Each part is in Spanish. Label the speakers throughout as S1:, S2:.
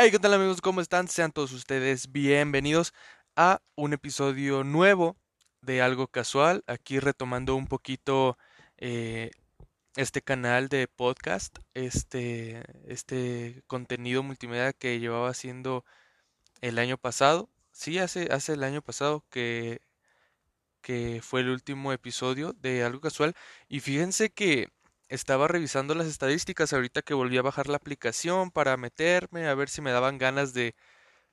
S1: Hey, ¿qué tal amigos? ¿Cómo están? Sean todos ustedes bienvenidos a un episodio nuevo de Algo Casual. Aquí retomando un poquito eh, este canal de podcast, este, este contenido multimedia que llevaba haciendo el año pasado. Sí, hace, hace el año pasado que, que fue el último episodio de Algo Casual. Y fíjense que estaba revisando las estadísticas ahorita que volví a bajar la aplicación para meterme a ver si me daban ganas de,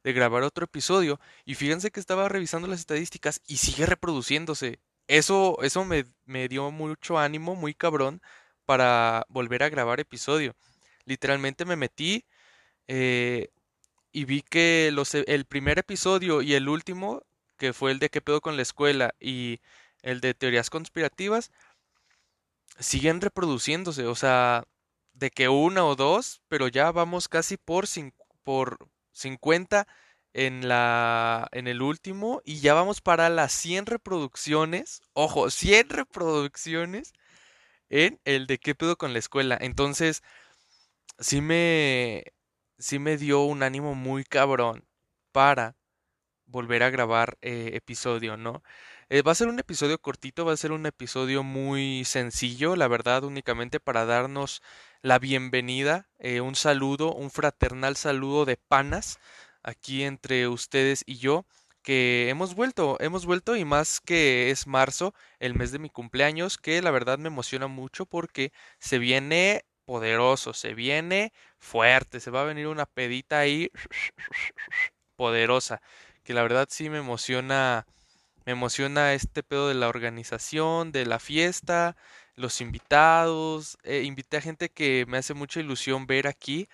S1: de grabar otro episodio. Y fíjense que estaba revisando las estadísticas y sigue reproduciéndose. Eso, eso me, me dio mucho ánimo, muy cabrón, para volver a grabar episodio. Literalmente me metí eh, y vi que los, e, el primer episodio y el último, que fue el de qué pedo con la escuela y el de teorías conspirativas, siguen reproduciéndose, o sea, de que una o dos, pero ya vamos casi por, por 50 en, la, en el último y ya vamos para las 100 reproducciones, ojo, 100 reproducciones en el de qué pedo con la escuela. Entonces, sí me, sí me dio un ánimo muy cabrón para volver a grabar eh, episodio, ¿no? Eh, va a ser un episodio cortito, va a ser un episodio muy sencillo, la verdad, únicamente para darnos la bienvenida, eh, un saludo, un fraternal saludo de panas aquí entre ustedes y yo, que hemos vuelto, hemos vuelto y más que es marzo, el mes de mi cumpleaños, que la verdad me emociona mucho porque se viene poderoso, se viene fuerte, se va a venir una pedita ahí poderosa, que la verdad sí me emociona me emociona este pedo de la organización, de la fiesta, los invitados. Eh, invité a gente que me hace mucha ilusión ver aquí,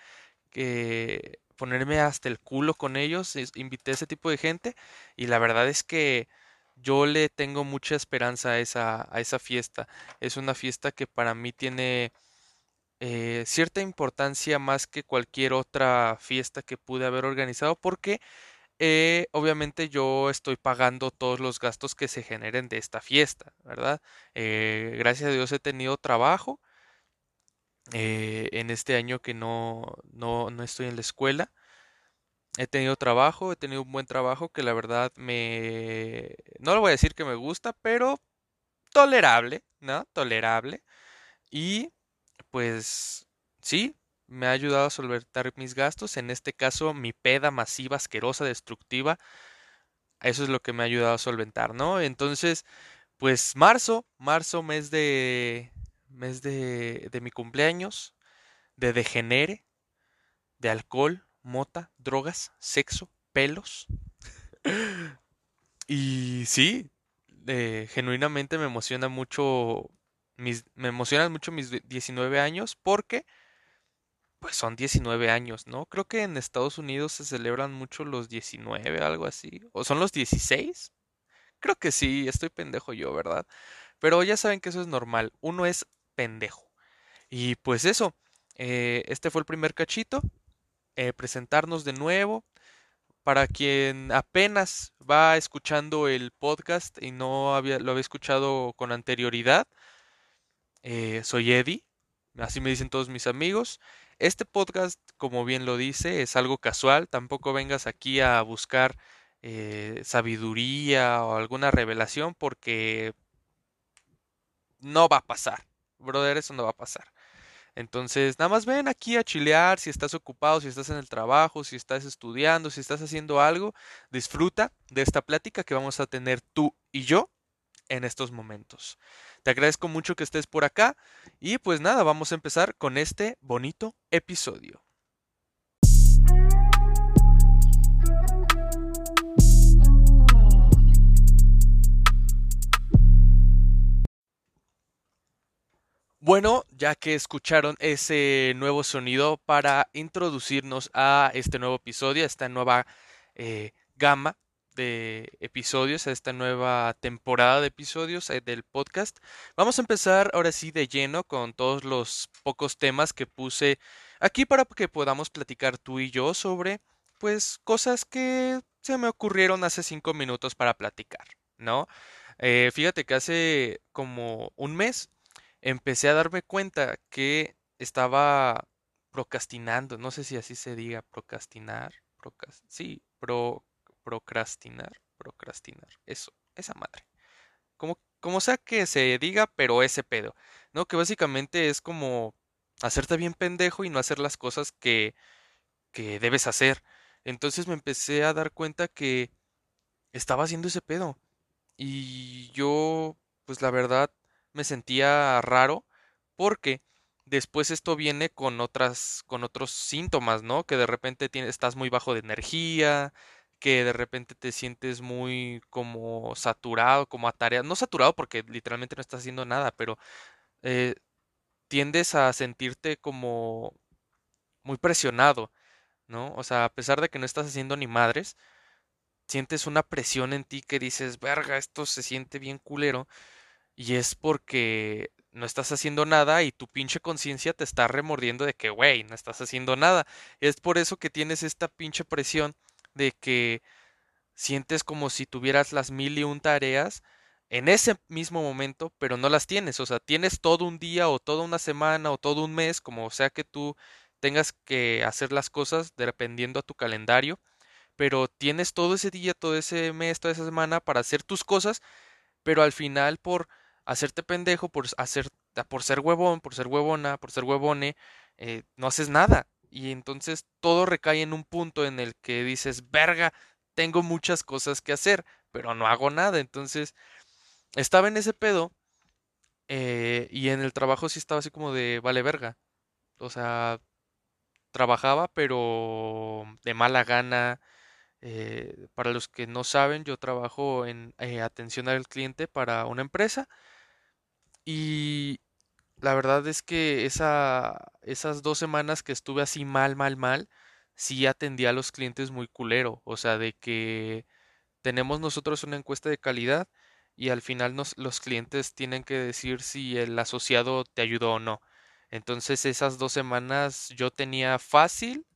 S1: que ponerme hasta el culo con ellos. invité a ese tipo de gente y la verdad es que yo le tengo mucha esperanza a esa, a esa fiesta. Es una fiesta que para mí tiene eh, cierta importancia más que cualquier otra fiesta que pude haber organizado porque eh, obviamente yo estoy pagando todos los gastos que se generen de esta fiesta, ¿verdad? Eh, gracias a Dios he tenido trabajo eh, en este año que no, no, no estoy en la escuela. He tenido trabajo, he tenido un buen trabajo que la verdad me... No lo voy a decir que me gusta, pero tolerable, ¿no? Tolerable. Y pues sí, me ha ayudado a solventar mis gastos, en este caso mi peda masiva, asquerosa, destructiva, eso es lo que me ha ayudado a solventar, ¿no? Entonces, pues marzo, marzo, mes de, mes de, de mi cumpleaños, de degenere, de alcohol, mota, drogas, sexo, pelos. y sí, eh, genuinamente me emociona mucho, mis, me emocionan mucho mis 19 años porque pues son 19 años, ¿no? Creo que en Estados Unidos se celebran mucho los 19, algo así. ¿O son los 16? Creo que sí, estoy pendejo yo, ¿verdad? Pero ya saben que eso es normal, uno es pendejo. Y pues eso, eh, este fue el primer cachito, eh, presentarnos de nuevo. Para quien apenas va escuchando el podcast y no lo había escuchado con anterioridad, eh, soy Eddie, así me dicen todos mis amigos. Este podcast, como bien lo dice, es algo casual. Tampoco vengas aquí a buscar eh, sabiduría o alguna revelación porque no va a pasar. Brother, eso no va a pasar. Entonces, nada más ven aquí a chilear, si estás ocupado, si estás en el trabajo, si estás estudiando, si estás haciendo algo, disfruta de esta plática que vamos a tener tú y yo en estos momentos. Te agradezco mucho que estés por acá y pues nada, vamos a empezar con este bonito episodio. Bueno, ya que escucharon ese nuevo sonido para introducirnos a este nuevo episodio, a esta nueva eh, gama de episodios, a esta nueva temporada de episodios eh, del podcast. Vamos a empezar ahora sí de lleno con todos los pocos temas que puse aquí para que podamos platicar tú y yo sobre pues cosas que se me ocurrieron hace cinco minutos para platicar, ¿no? Eh, fíjate que hace como un mes empecé a darme cuenta que estaba procrastinando, no sé si así se diga, procrastinar, procrast sí, pro, procrastinar, procrastinar, eso, esa madre. Como, como sea que se diga, pero ese pedo, ¿no? Que básicamente es como hacerte bien pendejo y no hacer las cosas que, que debes hacer. Entonces me empecé a dar cuenta que estaba haciendo ese pedo. Y yo, pues la verdad, me sentía raro porque después esto viene con otras, con otros síntomas, ¿no? Que de repente tienes, estás muy bajo de energía, que de repente te sientes muy como saturado, como atareado, no saturado porque literalmente no estás haciendo nada, pero eh, tiendes a sentirte como muy presionado, ¿no? O sea, a pesar de que no estás haciendo ni madres, sientes una presión en ti que dices, verga, esto se siente bien culero, y es porque no estás haciendo nada y tu pinche conciencia te está remordiendo de que, güey, no estás haciendo nada. Es por eso que tienes esta pinche presión de que sientes como si tuvieras las mil y un tareas en ese mismo momento, pero no las tienes. O sea, tienes todo un día o toda una semana o todo un mes, como sea que tú tengas que hacer las cosas dependiendo a tu calendario, pero tienes todo ese día, todo ese mes, toda esa semana para hacer tus cosas, pero al final por hacerte pendejo, por hacer, por ser huevón, por ser huevona, por ser huevone, eh, no haces nada. Y entonces todo recae en un punto en el que dices, verga, tengo muchas cosas que hacer, pero no hago nada. Entonces, estaba en ese pedo eh, y en el trabajo sí estaba así como de, vale, verga. O sea, trabajaba, pero de mala gana. Eh, para los que no saben, yo trabajo en atención al cliente para una empresa y la verdad es que esa, esas dos semanas que estuve así mal, mal, mal, sí atendí a los clientes muy culero. O sea, de que tenemos nosotros una encuesta de calidad y al final nos, los clientes tienen que decir si el asociado te ayudó o no. Entonces esas dos semanas yo tenía fácil,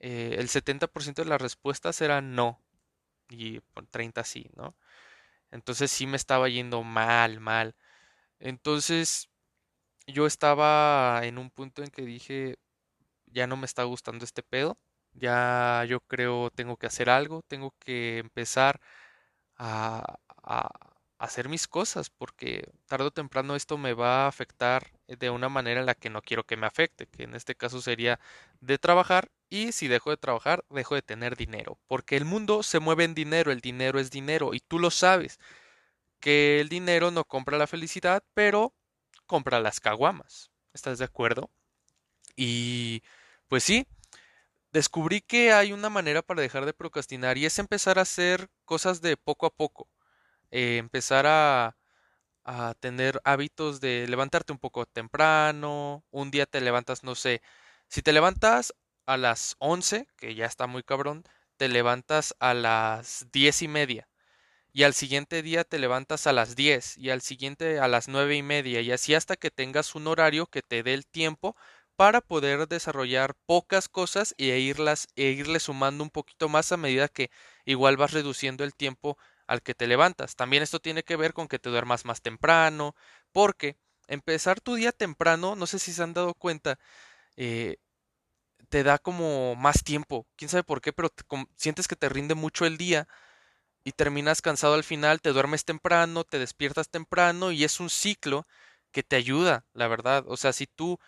S1: eh, el 70% de las respuestas eran no y 30 sí, ¿no? Entonces sí me estaba yendo mal, mal. Entonces yo estaba en un punto en que dije, ya no me está gustando este pedo, ya yo creo tengo que hacer algo, tengo que empezar a, a hacer mis cosas, porque tarde o temprano esto me va a afectar de una manera en la que no quiero que me afecte, que en este caso sería de trabajar y si dejo de trabajar, dejo de tener dinero, porque el mundo se mueve en dinero, el dinero es dinero y tú lo sabes que el dinero no compra la felicidad, pero compra las caguamas. ¿Estás de acuerdo? Y pues sí, descubrí que hay una manera para dejar de procrastinar y es empezar a hacer cosas de poco a poco. Eh, empezar a, a tener hábitos de levantarte un poco temprano. Un día te levantas, no sé, si te levantas a las 11, que ya está muy cabrón, te levantas a las diez y media y al siguiente día te levantas a las 10 y al siguiente a las nueve y media y así hasta que tengas un horario que te dé el tiempo para poder desarrollar pocas cosas e irlas e irle sumando un poquito más a medida que igual vas reduciendo el tiempo al que te levantas. También esto tiene que ver con que te duermas más temprano, porque empezar tu día temprano, no sé si se han dado cuenta, eh, te da como más tiempo. Quién sabe por qué, pero sientes que te rinde mucho el día y terminas cansado al final, te duermes temprano, te despiertas temprano y es un ciclo que te ayuda, la verdad. O sea, si tú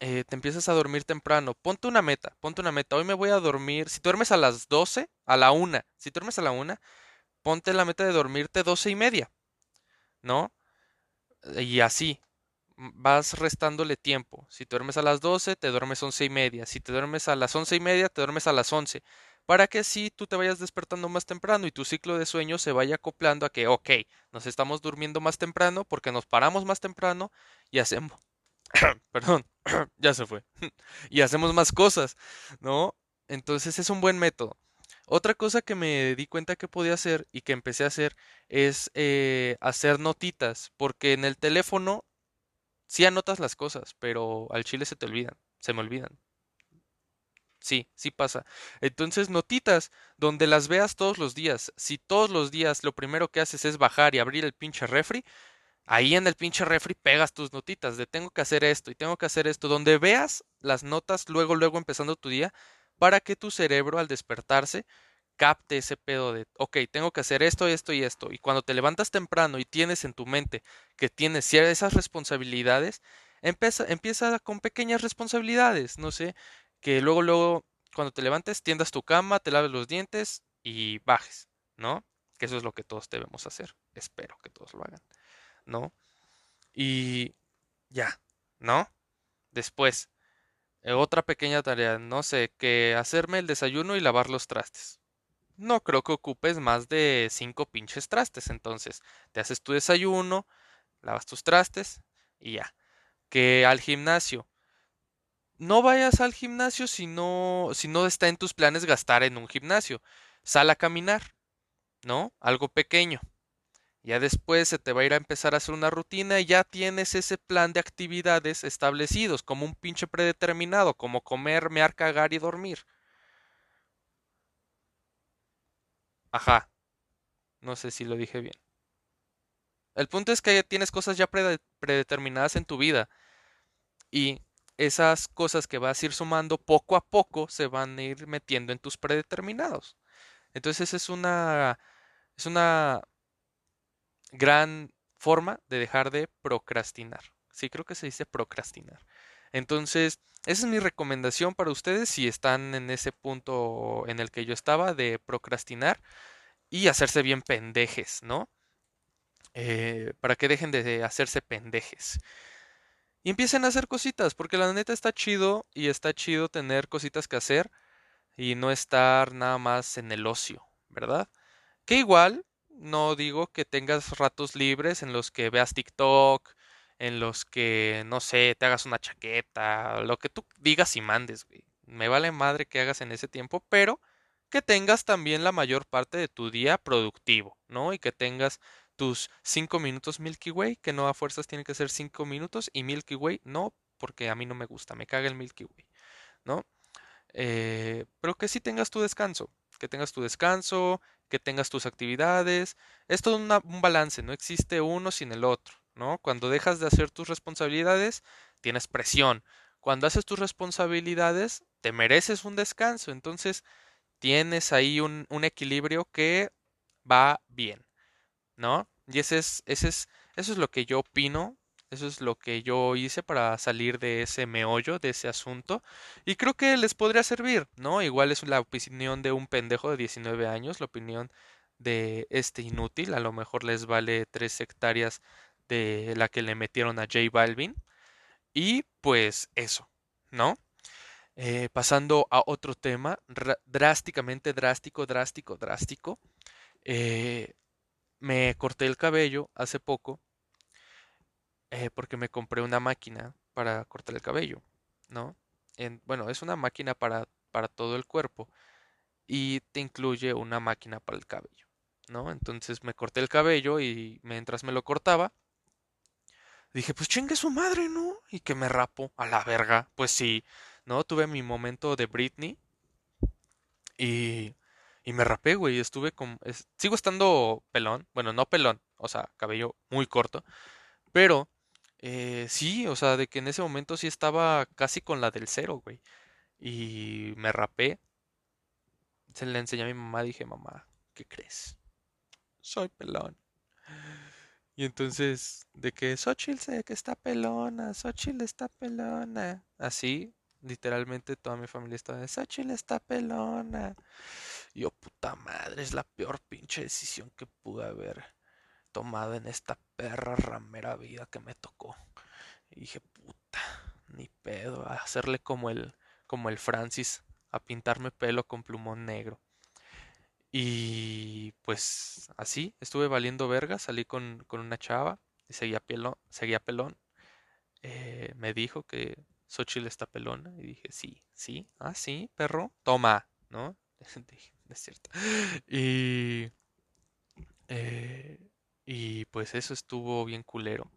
S1: eh, te empiezas a dormir temprano, ponte una meta, ponte una meta. Hoy me voy a dormir, si duermes a las 12, a la una, si duermes a la una, ponte la meta de dormirte doce y media, ¿no? Y así, vas restándole tiempo. Si duermes a las 12, te duermes once y media. Si te duermes a las once y media, te duermes a las 11 para que así tú te vayas despertando más temprano y tu ciclo de sueño se vaya acoplando a que, ok, nos estamos durmiendo más temprano porque nos paramos más temprano y hacemos, perdón, ya se fue, y hacemos más cosas, ¿no? Entonces es un buen método. Otra cosa que me di cuenta que podía hacer y que empecé a hacer es eh, hacer notitas, porque en el teléfono sí anotas las cosas, pero al chile se te olvidan, se me olvidan. Sí, sí pasa. Entonces, notitas donde las veas todos los días. Si todos los días lo primero que haces es bajar y abrir el pinche refri, ahí en el pinche refri pegas tus notitas de tengo que hacer esto y tengo que hacer esto, donde veas las notas luego, luego empezando tu día, para que tu cerebro al despertarse capte ese pedo de, ok, tengo que hacer esto, esto y esto. Y cuando te levantas temprano y tienes en tu mente que tienes esas responsabilidades, empieza, empieza con pequeñas responsabilidades, no sé, que luego, luego, cuando te levantes, tiendas tu cama, te laves los dientes y bajes, ¿no? Que eso es lo que todos debemos hacer. Espero que todos lo hagan, ¿no? Y ya, ¿no? Después, eh, otra pequeña tarea, no sé, que hacerme el desayuno y lavar los trastes. No creo que ocupes más de cinco pinches trastes, entonces te haces tu desayuno, lavas tus trastes y ya. Que al gimnasio. No vayas al gimnasio si no, si no está en tus planes gastar en un gimnasio. Sal a caminar, ¿no? Algo pequeño. Ya después se te va a ir a empezar a hacer una rutina y ya tienes ese plan de actividades establecidos, como un pinche predeterminado, como comer, mear, cagar y dormir. Ajá. No sé si lo dije bien. El punto es que ya tienes cosas ya predeterminadas en tu vida. Y esas cosas que vas a ir sumando poco a poco se van a ir metiendo en tus predeterminados. Entonces es una es una gran forma de dejar de procrastinar. Sí, creo que se dice procrastinar. Entonces, esa es mi recomendación para ustedes si están en ese punto en el que yo estaba de procrastinar y hacerse bien pendejes, ¿no? Eh, para que dejen de hacerse pendejes. Y empiecen a hacer cositas, porque la neta está chido y está chido tener cositas que hacer y no estar nada más en el ocio, ¿verdad? Que igual, no digo que tengas ratos libres en los que veas TikTok, en los que, no sé, te hagas una chaqueta, lo que tú digas y mandes, güey. Me vale madre que hagas en ese tiempo, pero que tengas también la mayor parte de tu día productivo, ¿no? Y que tengas tus 5 minutos Milky Way, que no a fuerzas tiene que ser 5 minutos, y Milky Way no, porque a mí no me gusta, me caga el Milky Way, ¿no? Eh, pero que sí tengas tu descanso, que tengas tu descanso, que tengas tus actividades, es todo un balance, no existe uno sin el otro, ¿no? Cuando dejas de hacer tus responsabilidades, tienes presión. Cuando haces tus responsabilidades, te mereces un descanso. Entonces, tienes ahí un, equilibrio que va bien, ¿no? Y ese es, ese es, eso es lo que yo opino, eso es lo que yo hice para salir de ese meollo, de ese asunto. Y creo que les podría servir, ¿no? Igual es la opinión de un pendejo de 19 años, la opinión de este inútil. A lo mejor les vale tres hectáreas de la que le metieron a J Balvin. Y pues eso, ¿no? Eh, pasando a otro tema, drásticamente drástico, drástico, drástico. Eh, me corté el cabello hace poco eh, porque me compré una máquina para cortar el cabello, ¿no? En, bueno, es una máquina para, para todo el cuerpo y te incluye una máquina para el cabello, ¿no? Entonces me corté el cabello y mientras me lo cortaba, dije, pues chingue su madre, ¿no? Y que me rapo a la verga. Pues sí, ¿no? Tuve mi momento de Britney y, y me rapé, güey. Estuve con... sigo estando pelón, bueno, no pelón, o sea, cabello muy corto, pero eh, sí, o sea, de que en ese momento sí estaba casi con la del cero, güey. Y me rapé. Se le enseñé a mi mamá, dije, mamá, ¿qué crees? Soy pelón. Y entonces, de que Xochitl sé que está pelona, Xochitl está pelona. Así, literalmente toda mi familia estaba de Xochitl está pelona. Yo, puta madre, es la peor pinche decisión que pude haber tomado en esta perra ramera vida que me tocó. Y dije, puta, ni pedo, a hacerle como el, como el Francis, a pintarme pelo con plumón negro. Y pues así, estuve valiendo verga, salí con, con una chava y seguía. Seguía pelón. Eh, me dijo que Xochitl está pelona y dije, sí, sí, ah, sí, perro, toma, ¿no? es cierto. Y, eh, y pues eso estuvo bien culero.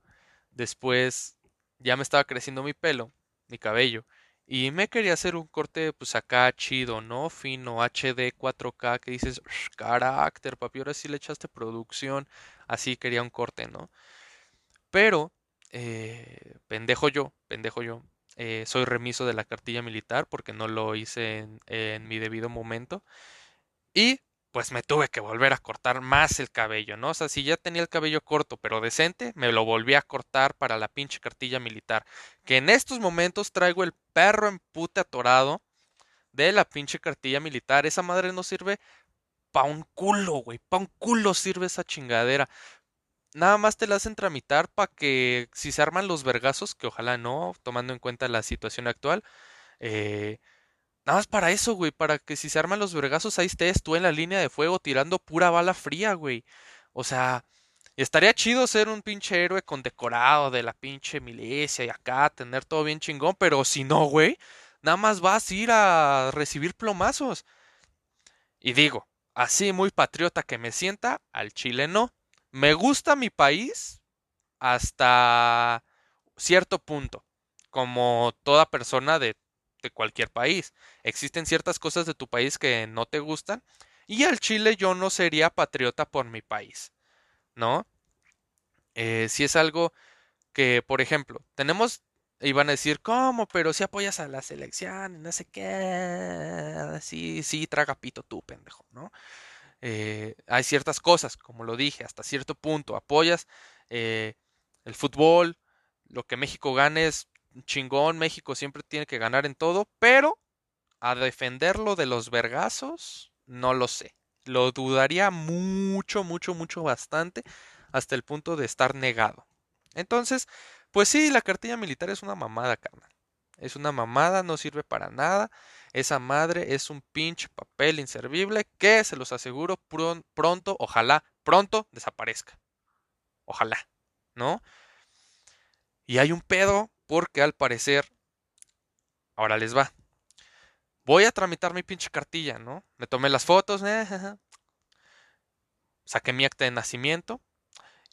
S1: Después ya me estaba creciendo mi pelo, mi cabello. Y me quería hacer un corte, pues acá chido, ¿no? Fino, HD, 4K, que dices, carácter, papi, ahora sí le echaste producción. Así quería un corte, ¿no? Pero, eh, pendejo yo, pendejo yo, eh, soy remiso de la cartilla militar porque no lo hice en, mi debido momento. Y pues me tuve que volver a cortar más el cabello, ¿no? O sea, si ya tenía el cabello corto pero decente, me lo volví a cortar para la pinche cartilla militar. Que en estos momentos traigo el perro en puta atorado de la pinche cartilla militar. Esa madre no sirve pa' un culo, güey. Pa' un culo sirve esa chingadera. Nada más te la hacen tramitar para que si se arman los vergazos, que ojalá no, tomando en cuenta la situación actual, eh, Nada más para eso, güey, para que si se arman los vergazos ahí estés tú en la línea de fuego tirando pura bala fría, güey. O sea, estaría chido ser un pinche héroe condecorado de la pinche milicia y acá tener todo bien chingón, pero si no, güey, nada más vas a ir a recibir plomazos. Y digo, así muy patriota que me sienta, al chile no. Me gusta mi país hasta cierto punto, como toda persona de de cualquier país. Existen ciertas cosas de tu país que no te gustan y al Chile yo no sería patriota por mi país, ¿no? Eh, si es algo que, por ejemplo, tenemos, iban a decir, ¿cómo? Pero si apoyas a la selección, no sé qué, sí, sí, traga pito tú, pendejo, ¿no? Eh, hay ciertas cosas, como lo dije, hasta cierto punto, apoyas eh, el fútbol, lo que México gane es chingón, México siempre tiene que ganar en todo, pero a defenderlo de los vergazos, no lo sé. Lo dudaría mucho, mucho, mucho, bastante, hasta el punto de estar negado. Entonces, pues sí, la cartilla militar es una mamada, carnal. Es una mamada, no sirve para nada. Esa madre es un pinche papel inservible que, se los aseguro, pronto, ojalá, pronto desaparezca. Ojalá, ¿no? Y hay un pedo porque al parecer, ahora les va. Voy a tramitar mi pinche cartilla, ¿no? Me tomé las fotos, eh, saqué mi acta de nacimiento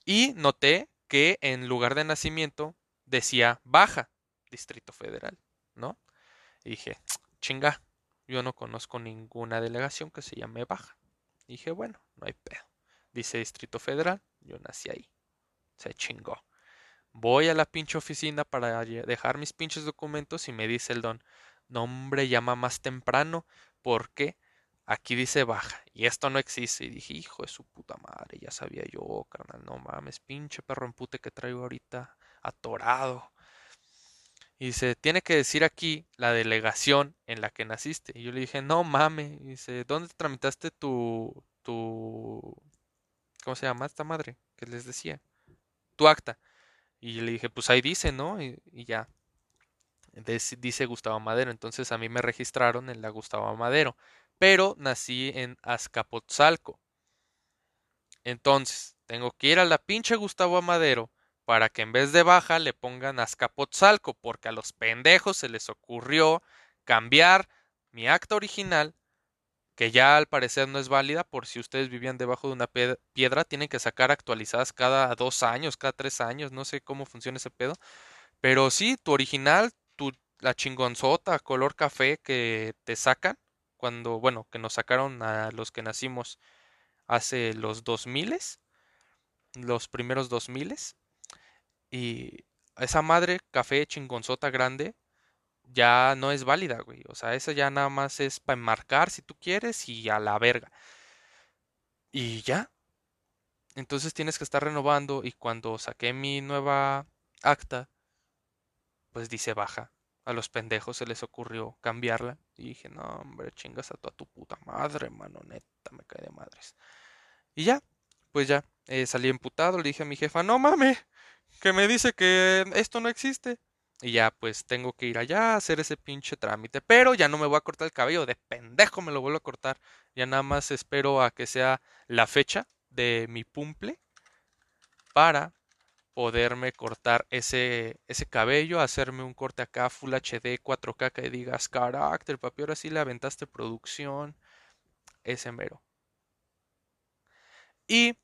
S1: y noté que en lugar de nacimiento decía Baja, Distrito Federal, ¿no? Y dije, chinga, yo no conozco ninguna delegación que se llame Baja. Dije, bueno, no hay pedo. Dice Distrito Federal, yo nací ahí. Se chingó. Voy a la pinche oficina para dejar mis pinches documentos y me dice el don, no hombre, llama más temprano, porque aquí dice baja y esto no existe. Y dije, hijo de su puta madre, ya sabía yo, carnal, no mames, pinche perro empute que traigo ahorita, atorado. Y dice, tiene que decir aquí la delegación en la que naciste. Y yo le dije, no mames. Dice, ¿dónde tramitaste tu, tu, ¿cómo se llama esta madre? Que les decía, tu acta. Y le dije, pues ahí dice, ¿no? Y, ya. dice Gustavo Madero. Entonces a mí me registraron en la Gustavo Madero. Pero nací en Azcapotzalco. Entonces, tengo que ir a la pinche Gustavo Madero para que en vez de baja le pongan Azcapotzalco, porque a los pendejos se les ocurrió cambiar mi acta original que ya al parecer no es válida por si ustedes vivían debajo de una piedra, tienen que sacar actualizadas cada dos años, cada tres años, no sé cómo funciona ese pedo. Pero sí, tu original, tu, la chingonzota color café que te sacan, cuando, bueno, que nos sacaron a los que nacimos hace los dos miles, los primeros dos miles, y esa madre café chingonzota grande ya no es válida, güey. O sea, esa ya nada más es para enmarcar si tú quieres y a la verga. Y ya. Entonces tienes que estar renovando y cuando saqué mi nueva acta, pues dice baja. A los pendejos se les ocurrió cambiarla. Y dije, no, hombre, chingas a toda tu puta madre, mano, neta, me cae de madres. Y ya, pues ya, eh, salí emputado, le dije a mi jefa, no mames, que me dice que esto no existe. Y ya pues tengo que ir allá a hacer ese pinche trámite. Pero ya no me voy a cortar el cabello. De pendejo me lo vuelvo a cortar. Ya nada más espero a que sea la fecha de mi cumple. Para poderme cortar ese, ese cabello. Hacerme un corte acá Full HD 4K que digas carácter, papi. Ahora sí le aventaste producción. Ese mero. Y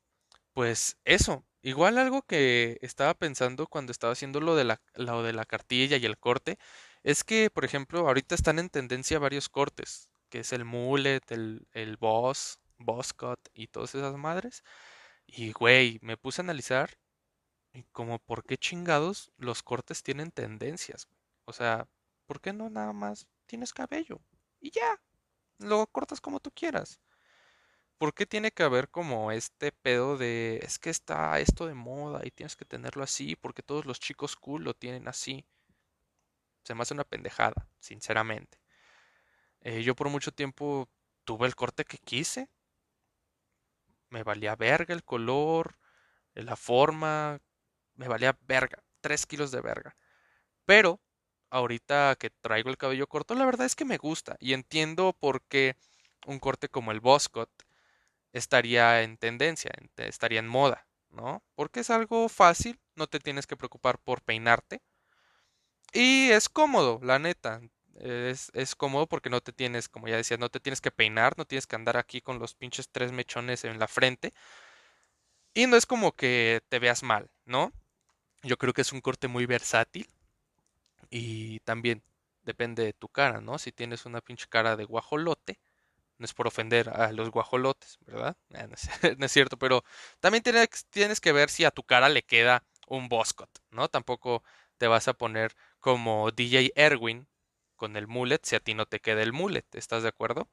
S1: pues eso. Igual algo que estaba pensando cuando estaba haciendo lo de la, de la cartilla y el corte, es que, por ejemplo, ahorita están en tendencia varios cortes, que es el mullet, el, el boss, boss cut y todas esas madres. Y, güey, me puse a analizar Y como, ¿por qué chingados los cortes tienen tendencias? O sea, ¿por qué no nada más tienes cabello? Y ya, lo cortas como tú quieras. ¿Por qué tiene que haber como este pedo de es que está esto de moda y tienes que tenerlo así porque todos los chicos cool lo tienen así? Se me hace una pendejada, sinceramente. Eh, yo por mucho tiempo tuve el corte que quise. Me valía verga el color, la forma, me valía verga, tres kilos de verga. Pero ahorita que traigo el cabello corto, la verdad es que me gusta y entiendo por qué un corte como el Boscott estaría en tendencia, estaría en moda, ¿no? Porque es algo fácil, no te tienes que preocupar por peinarte. Y es cómodo, la neta. Es, es, cómodo porque no te tienes, como ya decía, no te tienes que peinar, no tienes que andar aquí con los pinches tres mechones en la frente. Y no es como que te veas mal, ¿no? Yo creo que es un corte muy versátil. Y también depende de tu cara, ¿no? Si tienes una pinche cara de guajolote, no es por ofender a los guajolotes, ¿verdad? No, es, cierto, pero también tienes, tienes, que ver si a tu cara le queda un boscot, ¿no? Tampoco te vas a poner como DJ Erwin con el mullet si a ti no te queda el mullet, ¿estás de acuerdo?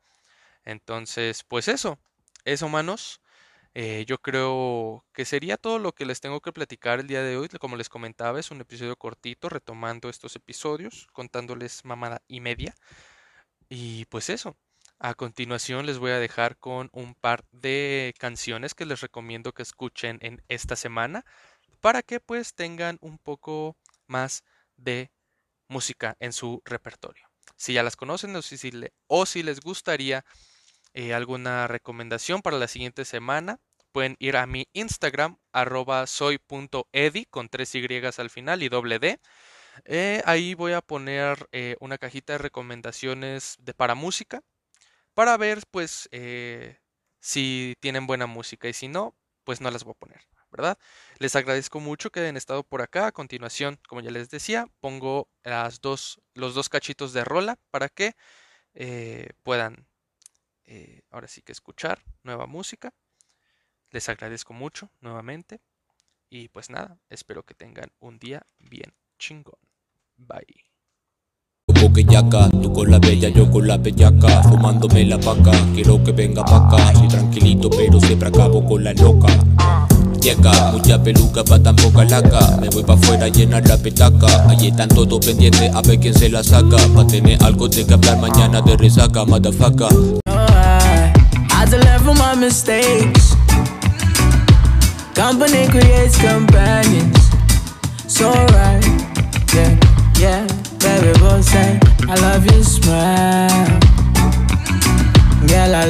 S1: Entonces, pues eso, eso, manos. Eh, yo creo que sería todo lo que les tengo que platicar el día de hoy. Como les comentaba, es un episodio cortito, retomando estos episodios, contándoles mamada y media. Y pues eso. A continuación les voy a dejar con un par de canciones que les recomiendo que escuchen en esta semana para que pues tengan un poco más de música en su repertorio. Si ya las conocen o si, o si les gustaría eh, alguna recomendación para la siguiente semana, pueden ir a mi Instagram, arroba soy.edi con tres Y al final y doble D. Eh, ahí voy a poner eh, una cajita de recomendaciones de para música para ver pues eh, si tienen buena música y si no, pues no las voy a poner, ¿verdad? Les agradezco mucho que hayan estado por acá. A continuación, como ya les decía, pongo los dos cachitos de rola para que eh, puedan eh, ahora sí que escuchar nueva música. Les agradezco mucho nuevamente. Y pues nada, espero que tengan un día bien chingón. Bye
S2: yaca, tú con la bella, yo con la bellaca Fumándome la vaca, quiero que venga pa' acá Soy tranquilito pero siempre acabo con la loca. Llega, mucha peluca pa' tan poca laca Me voy pa' afuera a llenar la petaca. Allí están todos pendientes a ver quién se la saca. Pa' tener algo de que hablar mañana de resaca, motherfucker. I from my mistakes. Company creates companions. So right, yeah, yeah Baby, both say I love your smile. Girl, I